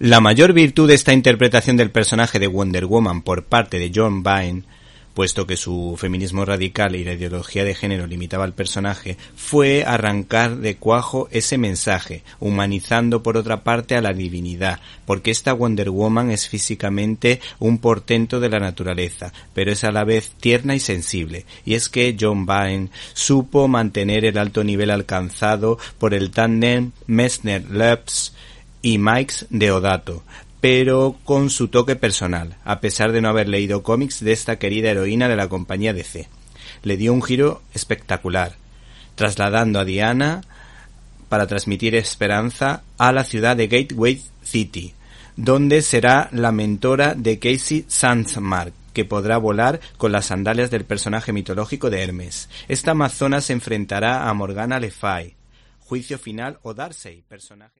La mayor virtud de esta interpretación del personaje de Wonder Woman por parte de John Byrne puesto que su feminismo radical y la ideología de género limitaba al personaje, fue arrancar de cuajo ese mensaje, humanizando por otra parte a la divinidad, porque esta Wonder Woman es físicamente un portento de la naturaleza, pero es a la vez tierna y sensible, y es que John Byrne supo mantener el alto nivel alcanzado por el tándem Messner-Loebs y Mikes Deodato, pero con su toque personal, a pesar de no haber leído cómics de esta querida heroína de la compañía DC. Le dio un giro espectacular, trasladando a Diana para transmitir esperanza a la ciudad de Gateway City, donde será la mentora de Casey Sandsmark, que podrá volar con las sandalias del personaje mitológico de Hermes. Esta amazona se enfrentará a Morgana Le Fay, Juicio Final o Darcy, personaje